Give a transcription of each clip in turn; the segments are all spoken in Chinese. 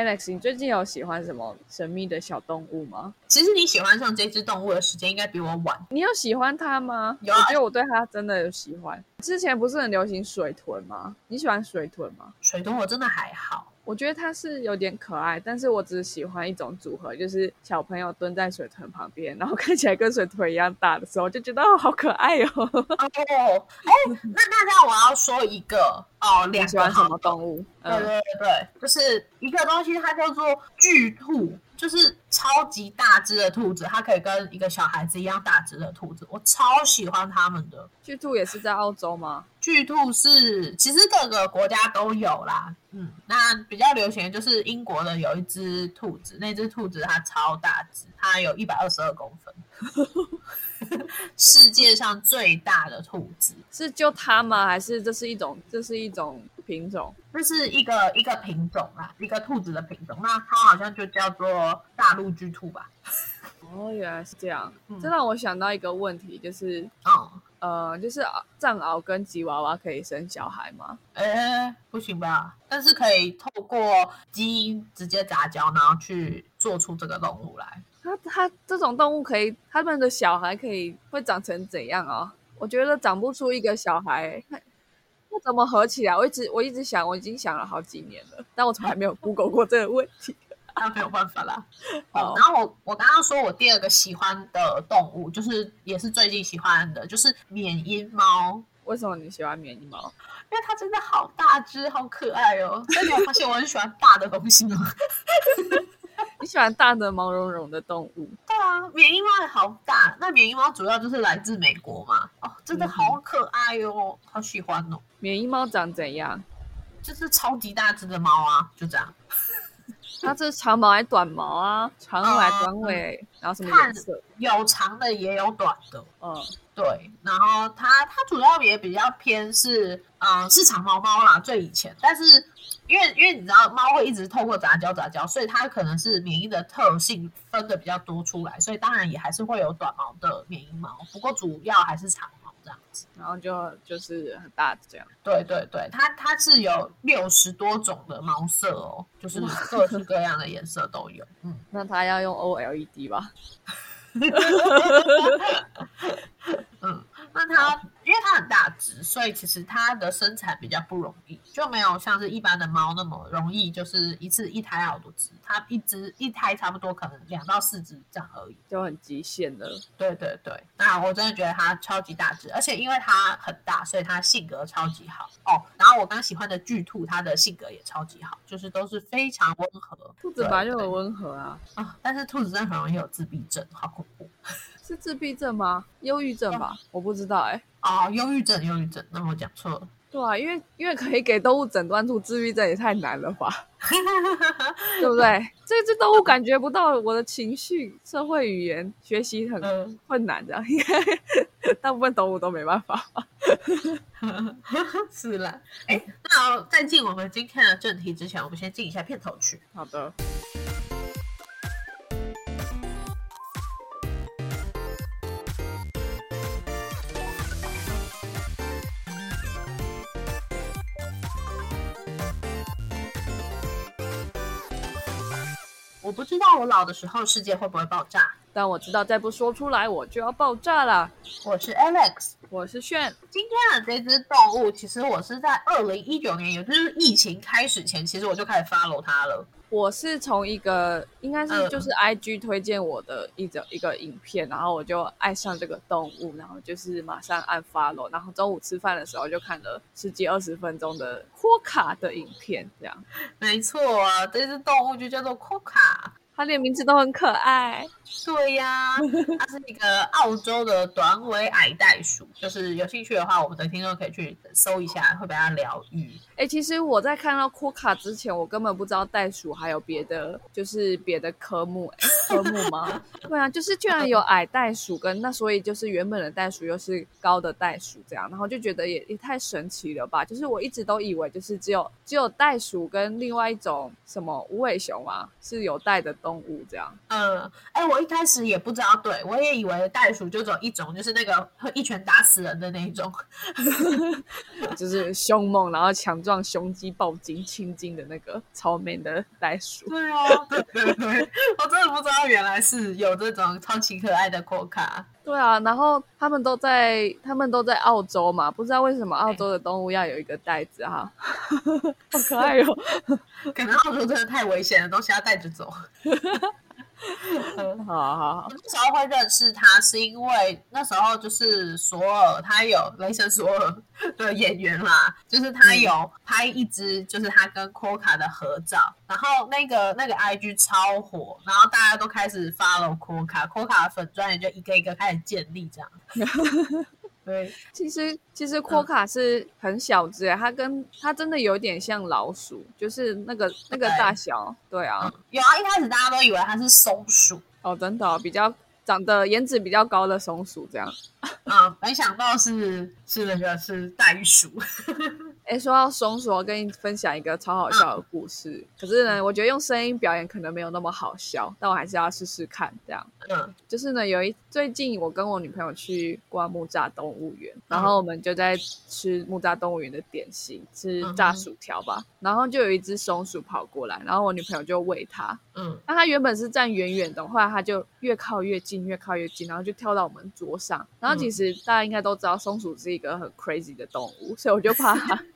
Alex，你最近有喜欢什么神秘的小动物吗？其实你喜欢上这只动物的时间应该比我晚。你有喜欢它吗？有啊我觉得我对它真的有喜欢。之前不是很流行水豚吗？你喜欢水豚吗？水豚我真的还好，我觉得它是有点可爱，但是我只喜欢一种组合，就是小朋友蹲在水豚旁边，然后看起来跟水豚一样大的时候，就觉得哦，好可爱哦。哦，哎，那那这样我要说一个哦，两个你喜欢什么动物？对对对，就是一个东西，它叫做巨兔，就是超级大只的兔子，它可以跟一个小孩子一样大只的兔子，我超喜欢它们的。巨兔也是在澳洲吗？巨兔是其实各个国家都有啦，嗯，那比较流行的就是英国的有一只兔子，那只兔子它超大只，它有一百二十二公分，世界上最大的兔子。是就它吗？还是这是一种这是一种品种？这是一个一个品种啊，一个兔子的品种。那它好像就叫做大陆巨兔吧？哦，原来是这样。嗯这让我想到一个问题，就是哦、呃，就是藏獒跟吉娃娃可以生小孩吗？哎，不行吧？但是可以透过基因直接杂交，然后去做出这个动物来。它它这种动物可以，它们的小孩可以会长成怎样啊？我觉得长不出一个小孩，那那怎么合起来？我一直我一直想，我已经想了好几年了，但我从来没有 Google 过这个问题。那没有办法啦。好哦，然后我我刚刚说我第二个喜欢的动物，就是也是最近喜欢的，就是缅因猫，为什么你喜欢缅因猫？因为它真的好大只，好可爱哦。但你有发现我很喜欢大的东西吗？你喜欢大的毛茸茸的动物？对啊，缅因猫也好大。那缅因猫主要就是来自美国嘛，哦，真的好可爱哦，好喜欢哦。缅因猫长怎样？就是超级大只的猫啊，就这样。它这是长毛还是短毛啊？长尾短尾？然后什么颜色？有长的也有短的，嗯，对。然后它它主要也比较偏是，嗯、是长毛猫啦，最以前。但是因为因为你知道猫会一直透过杂交杂交，所以它可能是免疫的特性分的比较多出来，所以当然也还是会有短毛的免疫猫，不过主要还是长样子。然后就就是很大这样。对对对，它它是有六十多种的毛色哦，就是各式各样的颜色都有。嗯，那它要用 OLED 吧？嗯，那它因为它很大只，所以其实它的生产比较不容易，就没有像是一般的猫那么容易，就是一次一胎好多只。它一只一胎差不多可能两到四只这样而已。就很极限的。对对对，那我真的觉得它超级大只，而且因为它很大，所以它性格超级好哦。然后我刚喜欢的巨兔，它的性格也超级好，就是都是非常温和。兔子本来就很温和啊，啊、但是兔子真的很容易有自闭症，好恐怖是自闭症吗？忧郁症吧？我不知道哎、哦，忧郁症，忧郁症，那我讲错了。对啊，因为因为可以给动物诊断出自闭症也太难了吧，对不对？这只动物感觉不到我的情绪、社会语言，学习很嗯，困难，这样应该 大部分动物都没办法。是啦。哎，那在进我们今天的正题之前，我们先进一下片头曲。好的，我不知道我老的时候世界会不会爆炸。但我知道再不说出来我就要爆炸了。我是 Alex。我是炫，今天的这只动物，其实我是在二零一九年，也就是疫情开始前，其实我就开始 follow 它了。我是从一个应该是嗯就是 IG 推荐我的一则一个影片，然后我就爱上这个动物，然后就是马上按 follow，然后中午吃饭的时候就看了十几二十分钟的库卡的影片，这样没错啊，这只动物就叫做 Coca。它连名字都很可爱。对呀、它是一个澳洲的短尾矮袋鼠，就是有兴趣的话，我们的听众可以去搜一下，会被它疗愈。哎、其实我在看到库卡之前，我根本不知道袋鼠还有别的，就是别的科目，诶 科目吗？对啊，就是居然有矮袋鼠跟那，所以就是原本的袋鼠又是高的袋鼠这样，然后就觉得也也太神奇了吧！就是我一直都以为就是只有只有袋鼠跟另外一种什么无尾熊啊是有袋的动动物这样。嗯，哎，我一开始也不知道，对我也以为袋鼠就只有一种，就是那个会一拳打死人的那一种，就是凶猛，然后强壮、胸肌暴筋、青筋的那个超 man 的袋鼠。对啊，对对对，我真的不知道原来是有这种超级可爱的扩卡。对啊，然后他们都在他们都在澳洲嘛，不知道为什么澳洲的动物要有一个袋子哈，好可爱哟！可能澳洲真的太危险了，东西要带着走。好好好，那时候会认识他，是因为那时候就是索尔，他有雷神索尔的演员啦，就是他有拍一支，就是他跟 Coca 的合照，然后那个那个 IG 超火，然后大家都开始 follow 库卡，库卡的粉钻也就一个一个开始建立这样。对，其实其实阔卡是很小只诶，它跟它真的有点像老鼠，就是那个那个大小。对啊，有啊，一开始大家都以为它是松鼠哦，真的比较长得颜值比较高的松鼠这样。啊，没想到是是那个是袋鼠。哎，说到松鼠，我跟你分享一个超好笑的故事。可是呢，我觉得用声音表演可能没有那么好笑，但我还是要试试看。这样，嗯，就是呢，有一最近我跟我女朋友去逛木栅动物园，然后我们就在吃木栅动物园的点心，吃炸薯条吧。然后就有一只松鼠跑过来，然后我女朋友就喂它。嗯，那它原本是站远远的，后来它就越靠越近，越靠越近，然后就跳到我们桌上。然后其实大家应该都知道，松鼠是一个很 crazy 的动物，所以我就怕它。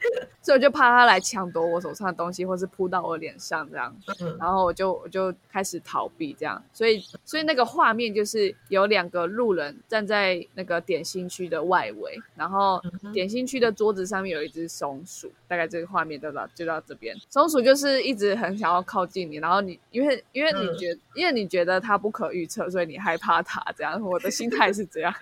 所以我就怕它来抢夺我手上的东西，或是扑到我脸上这样，然后我就我就开始逃避这样。所以所以那个画面就是有两个路人站在那个点心区的外围，然后点心区的桌子上面有一只松鼠，大概这个画面就到就到这边。松鼠就是一直很想要靠近你，然后你因为因为你觉得因为你觉得它不可预测，所以你害怕它这样。我的心态是这样。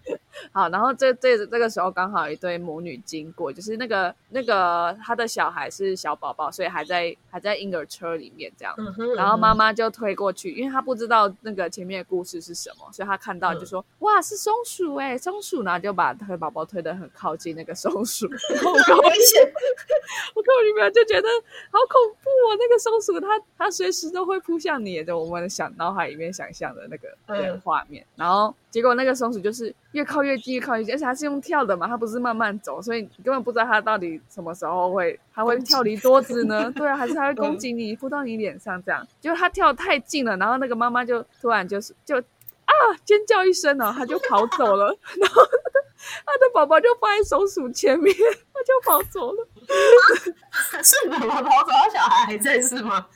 好，然后这这这个时候刚好一对母女经过，就是那个那个他的小孩是小宝宝，所以还在还在婴儿车里面这样，然后妈妈就推过去，因为他不知道那个前面的故事是什么，所以他看到就说哇是松鼠哎松鼠，然后就把他的宝宝推得很靠近那个松鼠，好危险，我跟我女朋友就觉得好恐怖哦，那个松鼠它它随时都会扑向你，就我们想脑海里面想象的那个那个画面，然后。结果那个松鼠就是越靠越近，越靠越近，而且它是用跳的嘛，它不是慢慢走，所以你根本不知道它到底什么时候会，它会跳离桌子呢？对啊，还是它会攻击你，扑到你脸上这样？结果它跳太近了，然后那个妈妈就突然就是就啊尖叫一声呢，它就跑走了，然后 它的宝宝就放在松鼠前面，它就跑走了。是妈妈跑走，小孩还在是吗？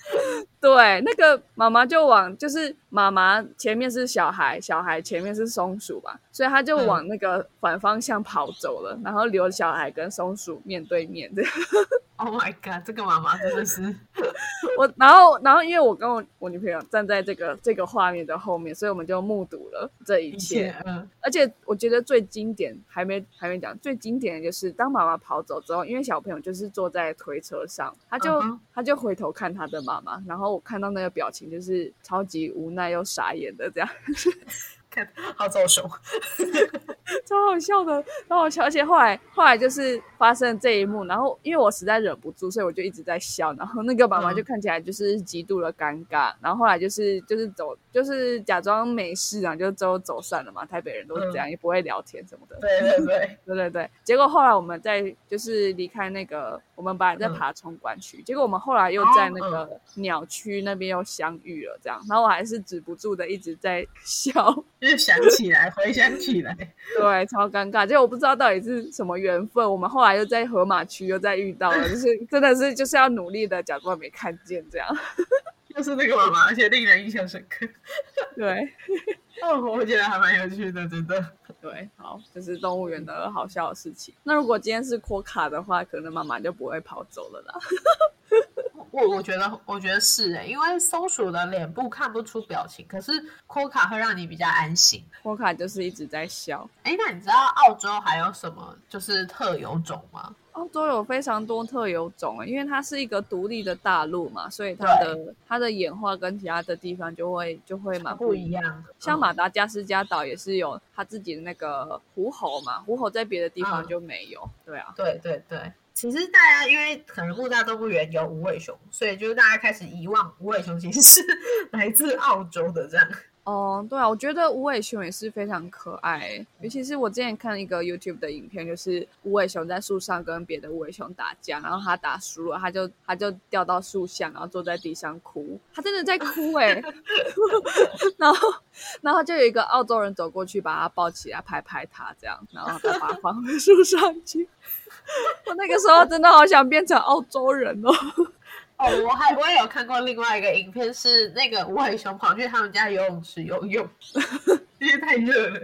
对，那个妈妈就往就是妈妈前面是小孩，小孩前面是松鼠吧，所以他就往那个反方向跑走了，然后留小孩跟松鼠面对面的。Oh my god，这个妈妈真的是我，然后然后因为我跟我我女朋友站在这个这个画面的后面，所以我们就目睹了这一切。嗯，而且我觉得最经典还没还没讲，最经典的就是当妈妈跑走之后，因为小朋友就是坐在推车上，他就他就回头看他的妈妈，然后我看到那个表情就是超级无奈又傻眼的这样。好走手，超好笑的，超好笑。而且后来后来就是发生这一幕，然后因为我实在忍不住，所以我就一直在笑。然后那个妈妈就看起来就是极度的尴尬。然后后来就是就是走，就是假装没事啊，就走走散了嘛。台北人都是这样，也不会聊天什么的。对对 对对对对。结果后来我们在就是离开那个，我们本来在爬冲关区，结果我们后来又在那个鸟区那边又相遇了，这样。然后我还是止不住的一直在 笑。就是想起来，回想起来，对，超尴尬。就我不知道到底是什么缘分，我们后来又在河马区又再遇到了，就是真的是就是要努力的假装没看见这样。就是那个妈妈，而且令人印象深刻。对，哦，我觉得还蛮有趣的，真的。对，好，这是动物园的好笑的事情。那如果今天是扩卡的话，可能妈妈就不会跑走了啦。我我觉得，我觉得是诶，因为松鼠的脸部看不出表情，可是扩卡会让你比较安心。扩卡就是一直在笑。哎，那你知道澳洲还有什么就是特有种吗？澳洲有非常多特有种，因为它是一个独立的大陆嘛，所以它的它的演化跟其他的地方就会就会蛮不一样。像马达加斯加岛也是有它自己的那个狐猴嘛，狐猴在别的地方就没有。对啊，对对对。其实大家因为可能木栅动物园有无尾熊，所以就是大家开始遗忘无尾熊其实是 来自澳洲的这样。哦，对啊，我觉得无尾熊也是非常可爱，尤其是我之前看一个 YouTube 的影片，就是无尾熊在树上跟别的无尾熊打架，然后他打输了，他就他就掉到树下，然后坐在地上哭，他真的在哭哎，然后然后就有一个澳洲人走过去把他抱起来拍拍他这样，然后再把他放回树上去。我那个时候真的好想变成澳洲人哦。哦，我还我也有看过另外一个影片，是那个无尾熊跑去他们家游泳池游泳，因为太热了。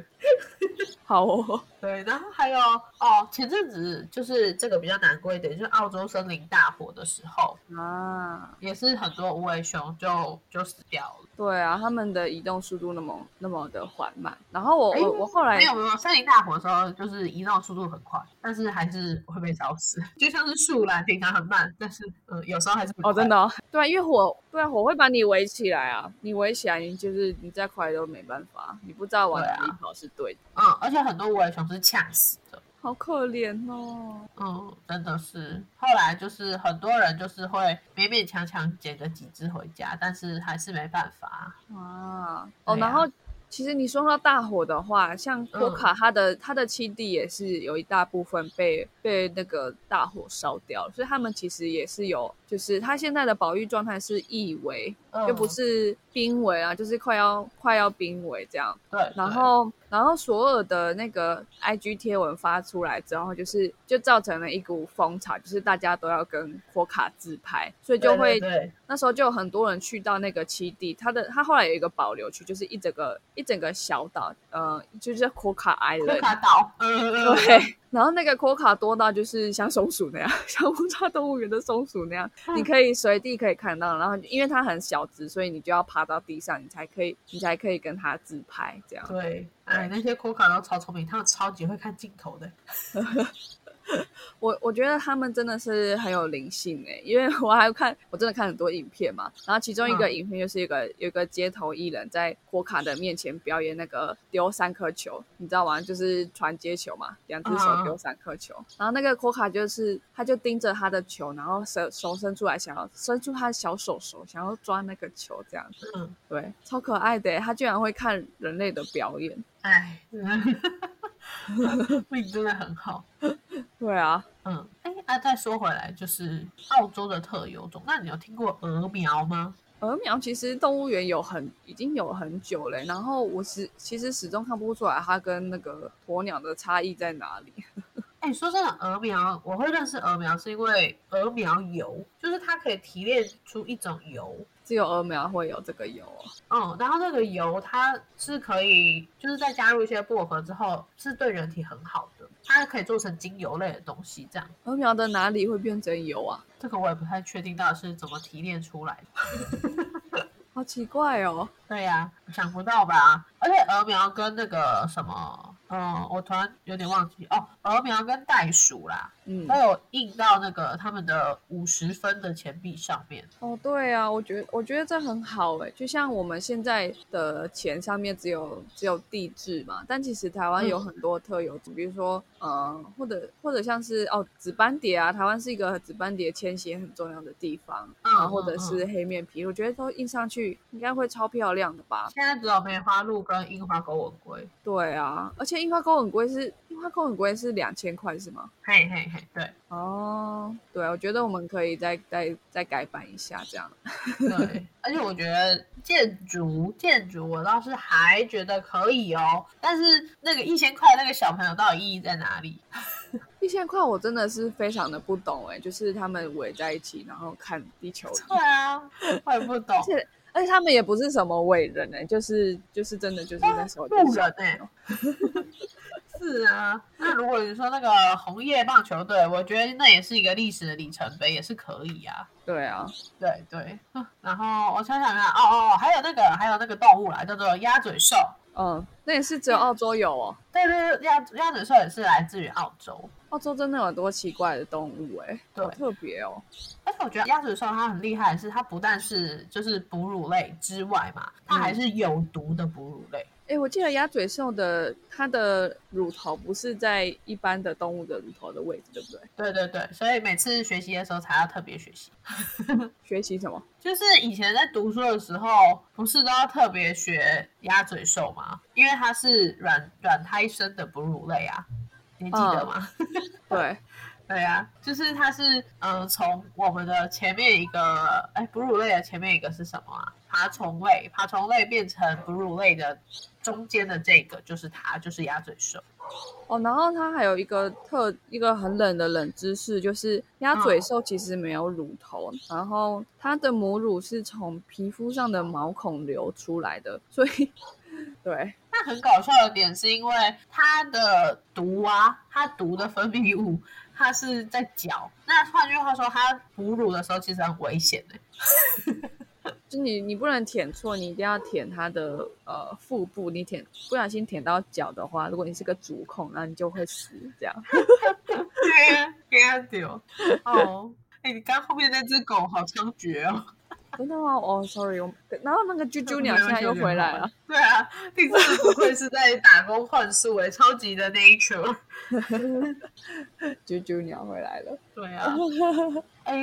好哦，对，然后还有哦，前阵子就是这个比较难过一点，就是澳洲森林大火的时候啊，也是很多无尾熊就就死掉了。对啊，他们的移动速度那么那么的缓慢。然后我我我后来没有没有森林大火的时候，就是移动速度很快，但是还是会被烧死。就像是树懒，平常很慢，但是呃有时候还是哦真的哦，对啊，因为火对啊火会把你围起来啊，你围起来，你就是你再快都没办法，你不知道往哪里跑是对的。嗯，而且很多无尾熊是呛死的。好可怜哦，嗯，真的是。后来就是很多人就是会勉勉强强捡个几只回家，但是还是没办法啊。哦，然后其实你说到大火的话，像波卡他的他的七弟也是有一大部分被被那个大火烧掉，所以他们其实也是有。就是他现在的保育状态是易危，就不是濒危啊，就是快要快要濒危这样。对，然后然后所有的那个 IG 贴文发出来之后，就是就造成了一股风潮，就是大家都要跟火卡自拍，所以就会那时候就有很多人去到那个基地，他的他后来有一个保留区，就是一整个一整个小岛，呃，就是火卡 Island，火卡岛，对。然后那个扩卡多到就是像松鼠那样，像木栅动物园的松鼠那样，你可以随地可以看到。然后因为它很小只，所以你就要爬到地上，你才可以，你才可以跟它自拍这样。对，哎，那些扩卡都超聪明，他们超级会看镜头的。我我觉得他们真的是很有灵性哎，因为我还看，我真的看很多影片嘛。然后其中一个影片就是一个有一个街头艺人，在火卡的面前表演那个丢三颗球，你知道吗？就是传接球嘛，两只手丢三颗球。然后那个火卡就是他就盯着他的球，然后手手伸出来，想要伸出他的小手手，想要抓那个球这样子。嗯，对，超可爱的，他居然会看人类的表演，哎。命真的很好，对啊，嗯，哎，那再说回来，就是澳洲的特有种，那你有听过鹅苗吗？鹅苗其实动物园有很已经有很久了，然后我是其实始终看不出来它跟那个鸵鸟的差异在哪里。哎，说真的，鹅苗我会认识鹅苗是因为鹅苗油，就是它可以提炼出一种油。只有鹅苗会有这个油哦，嗯，然后这个油它是可以，就是再加入一些薄荷之后，是对人体很好的，它可以做成精油类的东西。这样，禾苗的哪里会变成油啊？这个我也不太确定，到底是怎么提炼出来的，好奇怪哦。对呀，想不到吧？而且禾苗跟那个什么。嗯，我突然有点忘记哦，鹅苗跟袋鼠啦，嗯，都有印到那个他们的五十分的钱币上面。哦，对啊，我觉得我觉得这很好哎，就像我们现在的钱上面只有只有地质嘛，但其实台湾有很多特有，比如说呃，或者或者像是哦紫斑蝶啊，台湾是一个紫斑蝶迁徙很重要的地方，啊，或者是黑面皮，我觉得都印上去应该会超漂亮的吧。现在只有梅花鹿跟樱花狗吻龟。对啊，而且。樱花钩很贵，是樱花钩很贵，是两千块是吗？嘿嘿嘿，对，哦，对，我觉得我们可以再再再改版一下这样。对，而且我觉得建筑建筑我倒是还觉得可以哦，但是那个一千块那个小朋友到底意义在哪里？一千块我真的是非常的不懂哎，就是他们围在一起然后看地球。对啊，我也不懂。而且他们也不是什么伟人哎，就是就是真的就是那时候路人哎，是啊。那如果你说那个红叶棒球队，我觉得那也是一个历史的里程碑，也是可以啊。对啊，对对。然后我想想看，哦哦，还有那个还有那个动物啦，叫做鸭嘴兽。嗯，那也是只有澳洲有哦。对对对，鸭鸭嘴兽也是来自于澳洲。澳洲真的有很多奇怪的动物哎，好特别哦！而且我觉得鸭嘴兽它很厉害的是，它不但是就是哺乳类之外嘛，它还是有毒的哺乳类。哎，我记得鸭嘴兽的它的乳头不是在一般的动物的乳头的位置，对不对？对对对，所以每次学习的时候才要特别学习。学习什么？就是以前在读书的时候，不是都要特别学鸭嘴兽吗？因为它是软软胎生的哺乳类啊，你记得吗？对。对啊，就是它是，呃，从我们的前面一个，哎，哺乳类的前面一个是什么啊？爬虫类，爬虫类变成哺乳类的中间的这个就是它，就是鸭嘴兽。哦，然后它还有一个特一个很冷的冷知识，就是鸭嘴兽其实没有乳头，然后它的母乳是从皮肤上的毛孔流出来的，所以，对。那很搞笑的点是因为它的毒啊，它毒的分泌物。它是在脚，那换句话说，它哺乳的时候其实很危险的。就你，你不能舔错，你一定要舔它的呃腹部。你舔不小心舔到脚的话，如果你是个足控，那你就会死。这样。对呀，给丢。哦，哎，你刚后面那只狗好猖獗哦。真的吗？哦，sorry，我然后那个啾啾鸟现在又回来了。对啊，第四不愧是在打工换宿哎，超级的 nature。啾啾鸟回来了。对啊。哎，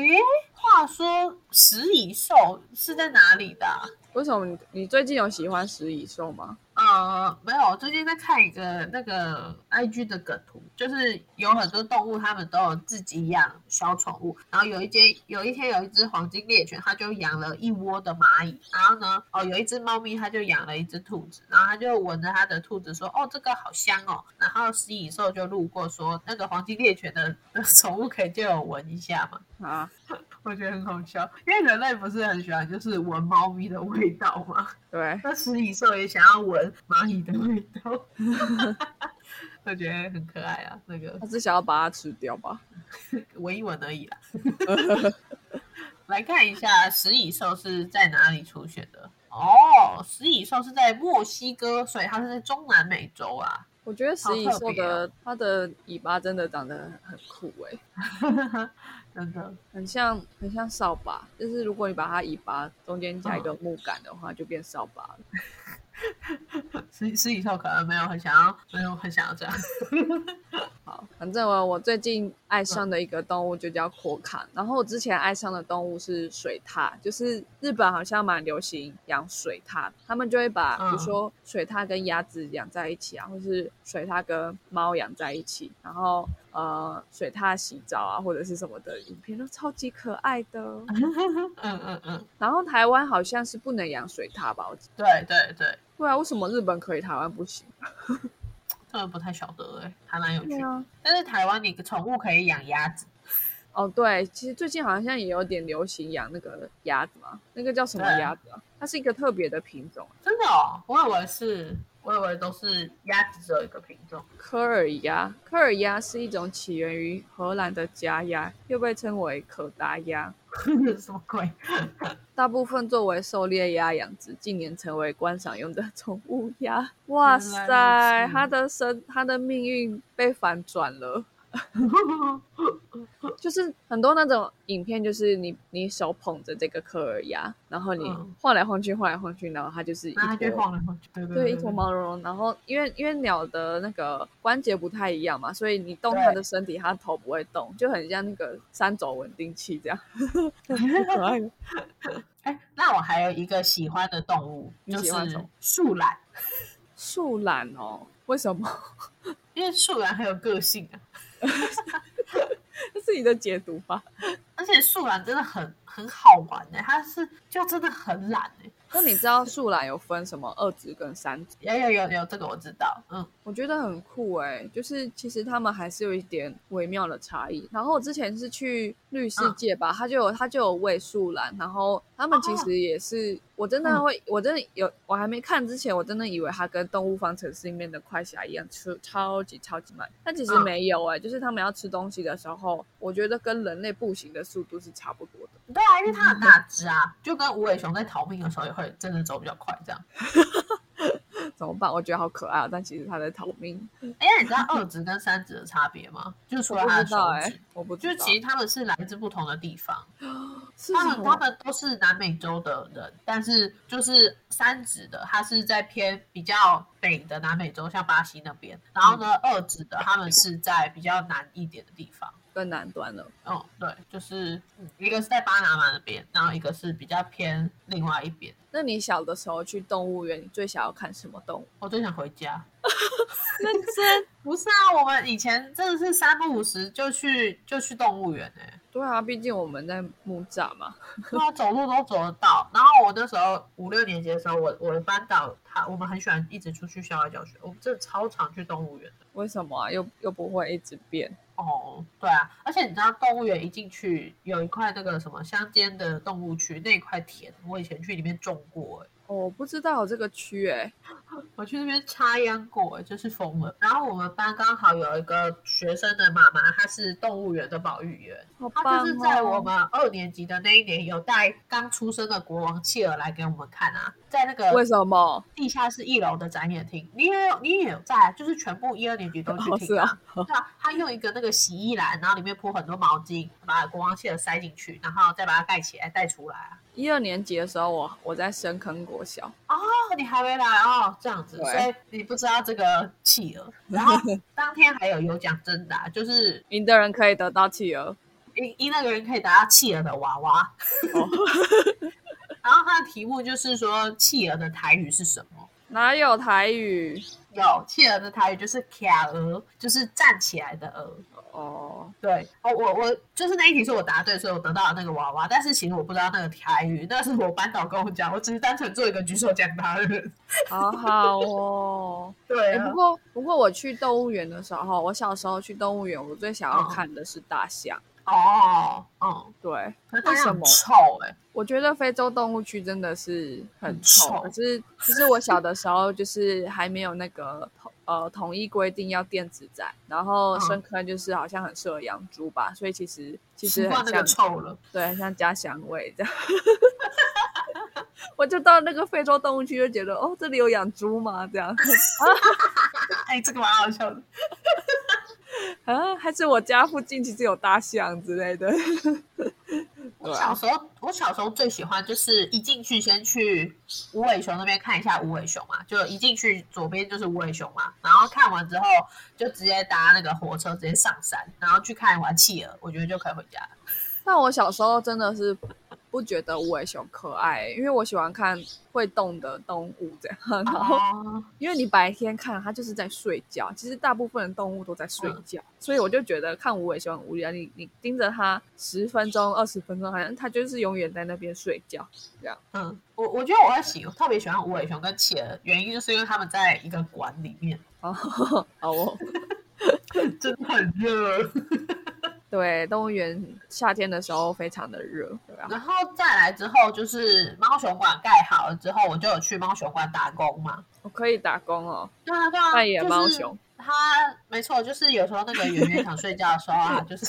话说食蚁兽是在哪里的？为什么你你最近有喜欢食蚁兽吗？呃，没有，最近在看一个那个 I G 的梗图，就是有很多动物，它们都有自己养小宠物。然后有一天，有一天有一只黄金猎犬，它就养了一窝的蚂蚁。然后呢，哦，有一只猫咪，它就养了一只兔子。然后它就闻着它的兔子说：“哦，这个好香哦。”然后食蚁兽就路过说：“那个黄金猎犬的 宠物可以借我闻一下吗？”啊。我觉得很好笑，因为人类不是很喜欢就是闻猫咪的味道吗？对，那食蚁兽也想要闻蚂蚁的味道，我觉得很可爱啊。那个他是想要把它吃掉吧？闻一闻而已啦。来看一下食蚁兽是在哪里出现的？哦，食蚁兽是在墨西哥，所以它是在中南美洲啊。我觉得食蚁兽的它的尾巴真的长得很酷哎。真的很像，很像扫把，就是如果你把它尾巴中间加一个木杆的话，就变扫把了。私私底下可能没有很想要，没有很想要这样。好，反正我我最近爱上的一个动物就叫阔卡，然后我之前爱上的动物是水獭，就是日本好像蛮流行养水獭，他们就会把比如说水獭跟鸭子养在一起啊，或是水獭跟猫养在一起，然后呃水獭洗澡啊或者是什么的影片都超级可爱的。嗯嗯嗯。然后台湾好像是不能养水獭吧？对对对。对啊，为什么日本可以，台湾不行？这个不太晓得哎，还蛮有趣。但是台湾你宠物可以养鸭子。哦，对，其实最近好像也有点流行养那个鸭子嘛，那个叫什么鸭子啊？它是一个特别的品种。真的哦，我以为是。我以为都是鸭子只有一个品种，科尔鸭。科尔鸭是一种起源于荷兰的家鸭，又被称为可达鸭。什么鬼？大部分作为狩猎鸭养殖，近年成为观赏用的宠物鸭。哇塞，它的生，它的命运被反转了。就是很多那种影片，就是你你手捧着这个科尔鸭，然后你晃来晃去，晃来晃去，然后它就是一坨晃来晃去，对对，一坨毛茸茸。然后因为因为鸟的那个关节不太一样嘛，所以你动它的身体，它头不会动，就很像那个三轴稳定器这样。可爱。哎，那我还有一个喜欢的动物，就是树懒。树懒哦？为什么？因为树懒很有个性啊。这是你的解读吧？而且树懒真的很很好玩呢，它是就真的很懒哎。那你知道树懒有分什么二指跟三指？有有有有，这个我知道。嗯，我觉得很酷哎，就是其实他们还是有一点微妙的差异。然后我之前是去绿世界吧，他就有他就有喂树懒，然后他们其实也是。我真的会，我真的有，我还没看之前，我真的以为它跟《动物方程式》里面的快侠一样，吃超级超级慢。但其实没有哎，就是他们要吃东西的时候，我觉得跟人类步行的速度是差不多的。对啊，因为它很大只啊，就跟无尾熊在逃命的时候也会真的走比较快这样。怎么办？我觉得好可爱啊，但其实他在逃命。哎，你知道二指跟三指的差别吗？就是除了他的手指，我不就其实他们是来自不同的地方。是他们他们都是南美洲的人，但是就是三指的，他是在偏比较北的南美洲，像巴西那边。然后呢，二指的他们是在比较南一点的地方。更南端了。哦，对，就是一个是在巴拿马那边，然后一个是比较偏另外一边。那你小的时候去动物园，你最想要看什么动物？我最想回家。认真？不是啊，我们以前真的是三不五时就去就去动物园哎。对啊，毕竟我们在木栅嘛，对啊，走路都走得到。然后我那时候五六年级的时候，我我的班导他我们很喜欢一直出去校外教学，我们真的超常去动物园的。为什么啊？又又不会一直变？哦，对啊，而且你知道动物园一进去有一块那个什么乡间的动物区，那块田，我以前去里面种过，哎，我不知道有这个区，哎，我去那边插秧过，哎，真是疯了。然后我们班刚好有一个学生的妈妈，她是动物园的保育员，她就是在我们二年级的那一年有带刚出生的国王企鹅来给我们看啊，在那个为什么地下室一楼的展演厅，你也有你也有在，就是全部一二年级都去听啊，对啊，他用一个那个。洗衣篮，然后里面铺很多毛巾，把国王蟹塞进去，然后再把它盖起来，带出来啊。一二年级的时候，我我在深坑国小哦，你还没来哦，这样子，所以你不知道这个企鹅。然后 当天还有有奖征答，就是赢的人可以得到企鹅，赢赢那个人可以得到企鹅的娃娃。然后它的题目就是说，企鹅的台语是什么？哪有台语？有企鹅的台语就是“卡鹅”，就是站起来的鹅。哦，对，哦，我我就是那一题是我答对，所以我得到了那个娃娃。但是其实我不知道那个台语，那是我班导跟我讲，我只是单纯做一个举手讲答的人。好好哦，对。不过不过我去动物园的时候，我小时候去动物园，我最想要看的是大象。哦，嗯，对，为什么臭？哎，我觉得非洲动物区真的是很臭。可是其实我小的时候就是还没有那个呃统一规定要电子展，然后深坑就是好像很适合养猪吧，所以其实其实很像臭了，对，很像家乡味这样。我就到那个非洲动物区就觉得哦，这里有养猪吗？这样，哎，这个蛮好笑的。啊，还是我家附近其实有大象之类的。我小时候，我小时候最喜欢就是一进去先去无尾熊那边看一下无尾熊嘛，就一进去左边就是无尾熊嘛，然后看完之后就直接搭那个火车直接上山，然后去看完企鹅，我觉得就可以回家了。那我小时候真的是。不觉得无尾熊可爱，因为我喜欢看会动的动物这样。然后，因为你白天看它就是在睡觉，其实大部分的动物都在睡觉，所以我就觉得看无尾熊很无聊。你你盯着它十分钟、二十分钟，好像它就是永远在那边睡觉这样。嗯，我我觉得我会喜特别喜欢无尾熊跟企鹅，原因就是因为他们在一个馆里面。哦，好哦，真的很热。对，动物园夏天的时候非常的热，然后再来之后就是猫熊馆盖好了之后，我就有去猫熊馆打工嘛。我可以打工哦，对啊对啊，扮演猫熊。他没错，就是有时候那个圆圆想睡觉的时候啊，就是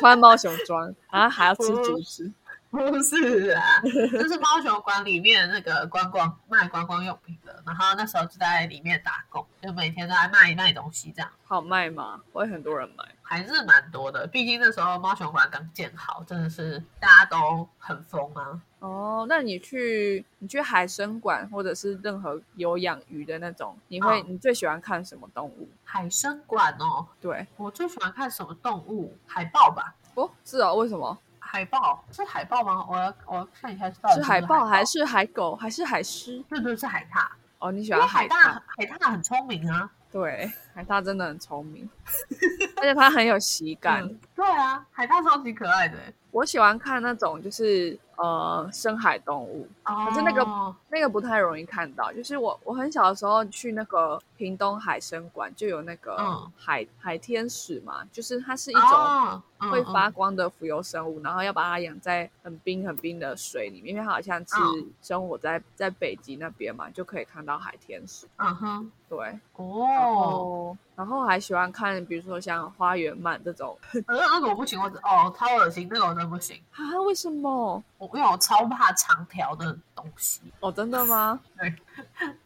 穿猫熊装，然后还要吃竹子。不是啊，就是猫熊馆里面那个观光卖观光用品的，然后那时候就在里面打工，就每天都在卖卖东西，这样好卖吗？会很多人买，还是蛮多的。毕竟那时候猫熊馆刚建好，真的是大家都很疯啊。哦，那你去你去海参馆或者是任何有养鱼的那种，你会你最喜欢看什么动物？海参馆哦，对我最喜欢看什么动物？海豹吧？哦，是啊，为什么？海豹是海豹吗？我要我要看一下，是海豹还是海狗还是海狮？对对，是海獭。哦，你喜欢海獭？海獭很聪明啊。对，海獭真的很聪明，而且它很有喜感。对啊，海獭超级可爱的。我喜欢看那种就是呃深海动物，可是那个那个不太容易看到。就是我我很小的时候去那个屏东海参馆，就有那个海海天使嘛，就是它是一种会发光的浮游生物，然后要把它养在很冰很冰的水里面，因为它好像是生活在在北极那边嘛，就可以看到海天使。嗯哼，对哦。然后还喜欢看，比如说像花园鳗这种，那 那个我不行，我哦超恶心，那个我真的不行啊！为什么？我因为我超怕长条的东西。哦，真的吗？对。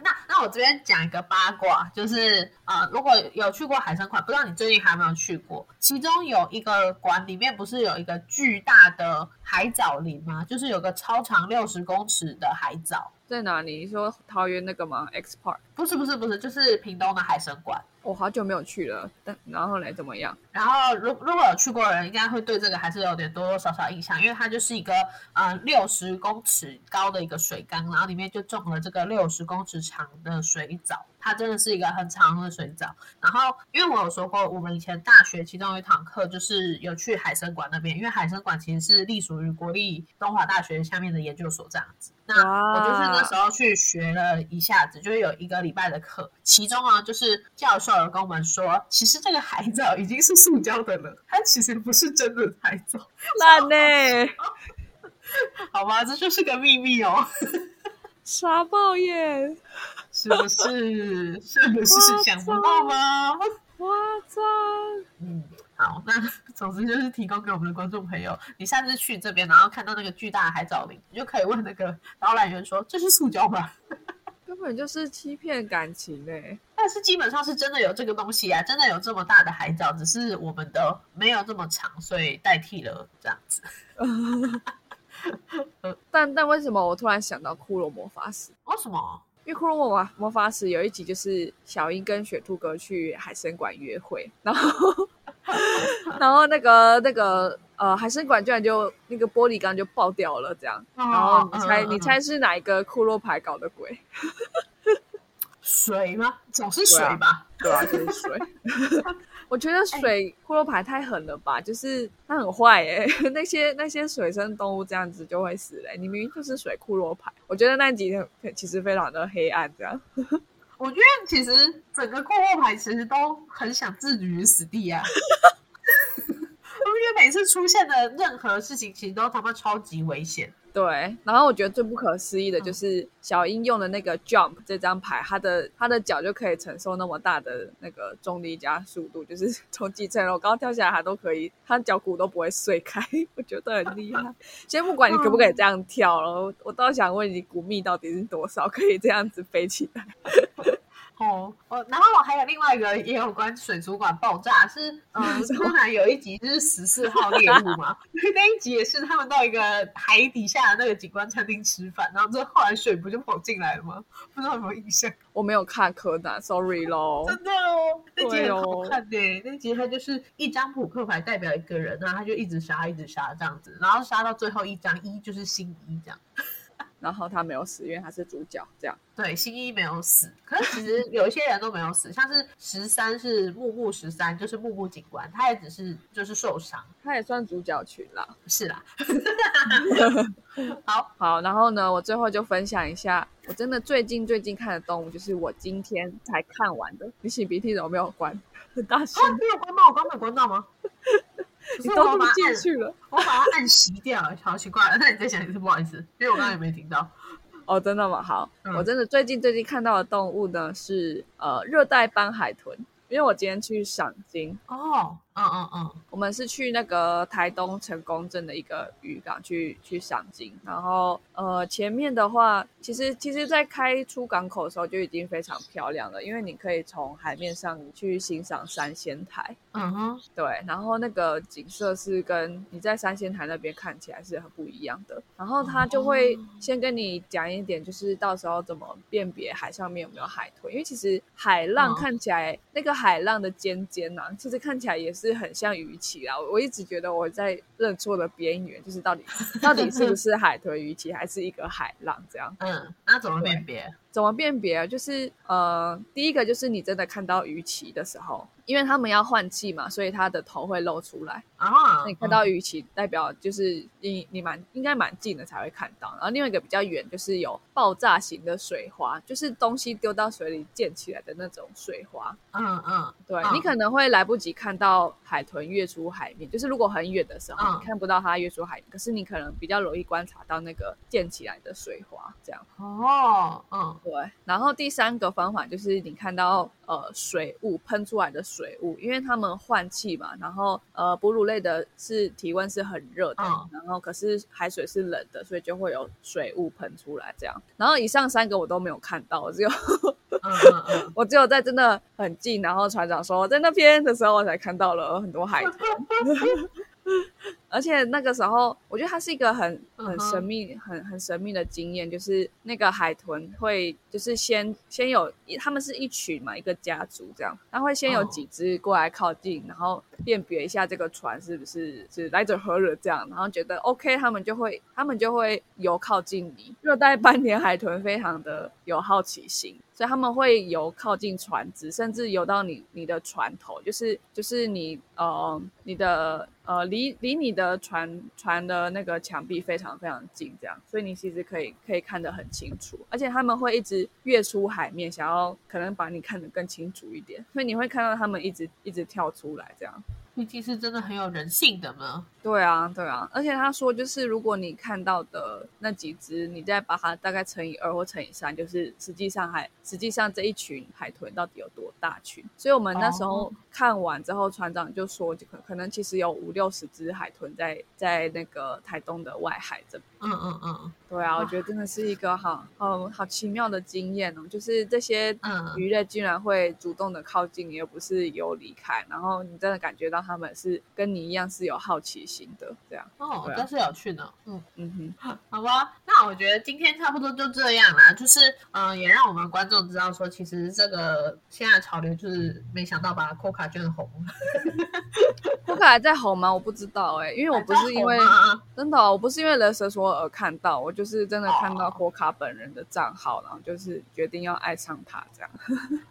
那那那我这边讲一个八卦，就是呃，如果有去过海参馆，不知道你最近还有没有去过？其中有一个馆里面不是有一个巨大的海藻林吗？就是有个超长六十公尺的海藻。在哪里？你说桃园那个吗？X Park？不是不是不是，就是屏东的海参馆。我好久没有去了，但然后来怎么样？然后如如果有去过的人，应该会对这个还是有点多多少少印象，因为它就是一个呃六十公尺高的一个水缸，然后里面就种了这个六十公尺长的水藻，它真的是一个很长的水藻。然后因为我有说过，我们以前大学其中有一堂课就是有去海参馆那边，因为海参馆其实是隶属于国立东华大学下面的研究所这样子。那我就是那时候去学了一下子，就是有一个礼拜的课，其中啊就是教授有跟我们说，其实这个海藻已经是塑胶的了，它其实不是真的海藻。烂呢？好吧，这就是个秘密哦。傻爆耶！是不是？是不是想不到吗？哇操！嗯。好，那 总之就是提供给我们的观众朋友，你下次去这边，然后看到那个巨大的海藻林，你就可以问那个导览员说：“这是塑胶吗？” 根本就是欺骗感情哎！但是基本上是真的有这个东西啊，真的有这么大的海藻，只是我们的没有这么长，所以代替了这样子。但但为什么我突然想到骷髅魔法师？为什么？因为骷髅魔法魔法师有一集就是小樱跟雪兔哥去海参馆约会，然后。然后那个那个呃，海参馆居然就那个玻璃缸就爆掉了，这样。然后你猜你猜是哪一个骷髅牌搞的鬼？水吗？总是水吧？对啊，就是水。我觉得水骷髅牌太狠了吧，就是它很坏哎，那些那些水生动物这样子就会死嘞。你明明就是水骷髅牌，我觉得那几天其实非常的黑暗，这样。我觉得其实整个骷髅牌其实都很想置于死地啊，因为每次出现的任何事情其实都他妈超级危险。对，然后我觉得最不可思议的就是小英用的那个 jump 这张牌，他的他的脚就可以承受那么大的那个重力加速度，就是 从几层楼高跳下来，他都可以，他脚骨都不会碎开，我觉得很厉害。先不管你可不可以这样跳了，我倒想问你，骨密到底是多少，可以这样子飞起来？哦，哦然后我还有另外一个也有关水族馆爆炸，是 嗯，突然有一集就是十四号猎物嘛，那一集也是他们到一个海底下的那个景观餐厅吃饭，然后这后来水不就跑进来了吗？不知道有没有印象？我没有看柯南，sorry 咯。真的哦，那集很好看的，那集它就是一张扑克牌代表一个人，然后他就一直杀一直杀这样子，然后杀到最后一张一就是新一这样。然后他没有死，因为他是主角。这样对，新一没有死，可是其实有一些人都没有死，像是十三是木木十三，就是木木警官，他也只是就是受伤，他也算主角群啦。是啦，好好，然后呢，我最后就分享一下，我真的最近最近看的动物，就是我今天才看完的。你擤鼻涕怎么没有关？很 大声，你有关吗？我刚没关到吗？你都进去了，我把它按熄掉，好奇怪。那你再讲一次，不好意思，因为我刚刚也没听到。哦，真的吗？好，我真的最近最近看到的动物呢是呃热带斑海豚。因为我今天去赏金哦，嗯嗯嗯，我们是去那个台东成功镇的一个渔港去去赏金，然后呃前面的话，其实其实在开出港口的时候就已经非常漂亮了，因为你可以从海面上去欣赏三仙台，嗯哼，对，然后那个景色是跟你在三仙台那边看起来是很不一样的，然后他就会先跟你讲一点，就是到时候怎么辨别海上面有没有海豚，因为其实海浪看起来那个。海浪的尖尖呐，其实看起来也是是很像鱼鳍啊。我一直觉得我在认错的边缘，就是到底到底是不是海豚鱼鳍，还是一个海浪这样？嗯，那怎么辨别？怎么辨别？就是呃，第一个就是你真的看到鱼鳍的时候，因为他们要换气嘛，所以它的头会露出来啊。你看到鱼鳍，代表就是你你蛮应该蛮近的才会看到。然后另外一个比较远，就是有爆炸型的水花，就是东西丢到水里溅起来的那种水花。嗯嗯，对你可能会来不及看到海豚跃出海面，就是如果很远的时候，你看不到它跃出海面，可是你可能比较容易观察到那个溅起来的水花，这样。哦，嗯。对，然后第三个方法就是你看到呃水雾喷出来的水雾，因为他们换气嘛，然后呃哺乳类的是体温是很热的，嗯然后可是海水是冷的，所以就会有水雾喷出来这样。然后以上三个我都没有看到，我只有嗯嗯嗯，我只有在真的很近，然后船长说我在那边的时候，我才看到了很多海豚。而且那个时候，我觉得它是一个很很神秘、很很神秘的经验，就是那个海豚会就是先先有，他们是一群嘛，一个家族这样，它会先有哦几只过来靠近，然后辨别一下这个船是不是是来者何人这样，然后觉得 OK，他们就会他们就会游靠近你。热带斑点海豚非常的有好奇心，所以他们会游靠近船只，甚至游到你你的船头，就是就是你呃你的呃离离你的船船的那个墙壁非常非常近，这样，所以你其实可以可以看得很清楚，而且他们会一直跃出海面，想要可能把你看得更清楚一点，所以你会看到他们一直一直跳出来这样。毕竟是真的很有人性的嘛。对啊，对啊，而且他说，就是如果你看到的那几只，你再把它大概乘以二或乘以三，就是实际上海实际上这一群海豚到底有多大群？所以我们那时候哦看完之后，船长就说，就可可能其实有五六十只海豚在在那个台东的外海这边。嗯嗯嗯对啊，我觉得真的是一个好好好奇妙的经验哦，就是这些嗯鱼类竟然会主动的靠近你，而不是游离开，然后你真的感觉到它们是跟你一样是有好奇心的，这样，哦，对啊真是有趣呢。嗯，嗯哼，好吧，那我觉得今天差不多就这样啦。就是嗯、呃也让我们观众知道说，其实这个现在潮流就是没想到把 Coca 圈红了。库卡还在红吗？我不知道哎、因为我不是因为真的哦、我不是因为雷蛇说而看到，我就是真的看到哦库卡本人的账号，然后就是决定要爱上他这样。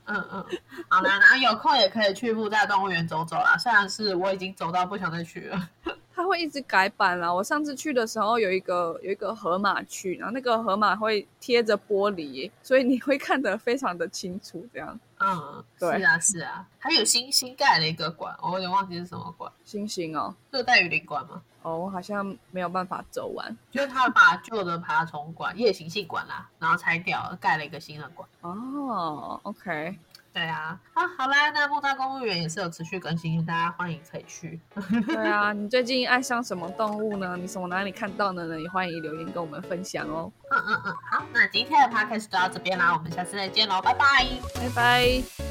嗯嗯，好啦，然后有空也可以去木栅动物园走走啦。虽然是我已经走到不想再去了。它会一直改版啦。我上次去的时候有一个有一个河马区，然后那个河马会贴着玻璃，所以你会看得非常的清楚。这样，嗯，对是啊是啊，还有新新盖了一个馆，我有点忘记是什么馆，星星哦，热带雨林馆吗？哦，我好像没有办法走完就是他把旧的爬虫馆、夜行性馆啦，然后拆掉了，盖了一个新的馆。哦。OK，对啊，啊，好啦，那木栅公务员也是有持续更新，大家欢迎可以去。对啊，你最近爱上什么动物呢？你从哪里看到的呢？也欢迎留言跟我们分享哦。嗯嗯嗯，好，那今天的 podcast 就到这边啦，我们下次再见喽，拜拜。拜拜。